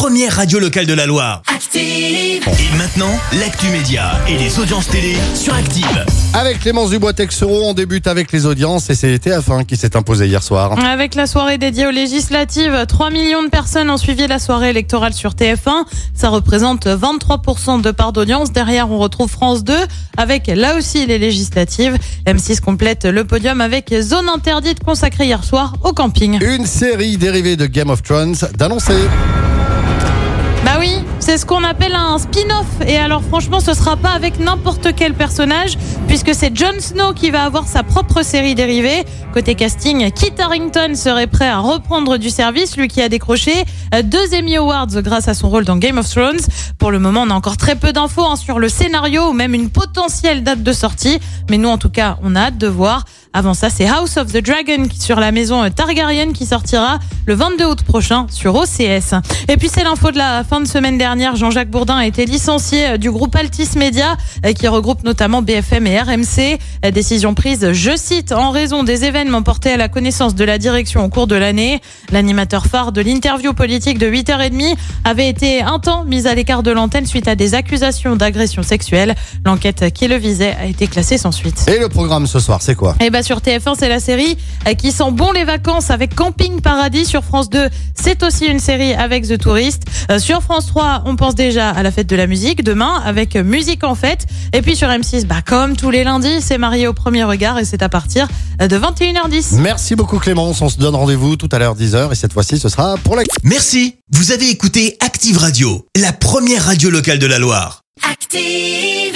première radio locale de la Loire. Active. Et maintenant, l'actu média et les audiences télé sur Active. Avec Clémence Dubois-Texero, on débute avec les audiences et c'est TF1 qui s'est imposé hier soir. Avec la soirée dédiée aux législatives, 3 millions de personnes ont suivi la soirée électorale sur TF1. Ça représente 23% de part d'audience. Derrière, on retrouve France 2 avec là aussi les législatives. M6 complète le podium avec Zone interdite consacrée hier soir au camping. Une série dérivée de Game of Thrones d'annoncer. C'est ce qu'on appelle un spin-off. Et alors franchement, ce sera pas avec n'importe quel personnage, puisque c'est Jon Snow qui va avoir sa propre série dérivée. Côté casting, Kit Harington serait prêt à reprendre du service, lui qui a décroché euh, deux Emmy Awards grâce à son rôle dans Game of Thrones. Pour le moment, on a encore très peu d'infos hein, sur le scénario ou même une potentielle date de sortie. Mais nous, en tout cas, on a hâte de voir. Avant ça, c'est House of the Dragon sur la maison euh, Targaryen qui sortira le 22 août prochain sur OCS. Et puis c'est l'info de la fin de semaine dernière. Jean-Jacques Bourdin a été licencié euh, du groupe Altis Media euh, qui regroupe notamment BFM et RMC. Décision prise, je cite, en raison des événements portés à la connaissance de la direction au cours de l'année. L'animateur phare de l'interview politique de 8h30 avait été un temps mis à l'écart de l'antenne suite à des accusations d'agression sexuelle. L'enquête qui le visait a été classée sans suite. Et le programme ce soir, c'est quoi? Et sur TF1, c'est la série euh, qui sent bon les vacances avec Camping Paradis. Sur France 2, c'est aussi une série avec The Tourist. Euh, Sur France 3, on pense déjà à la fête de la musique demain avec Musique en fête. Et puis sur M6, bah comme tous les lundis, c'est marié au premier regard et c'est à partir euh, de 21h10. Merci beaucoup Clémence, on se donne rendez-vous tout à l'heure 10h et cette fois-ci ce sera pour la... Merci, vous avez écouté Active Radio, la première radio locale de la Loire. Active.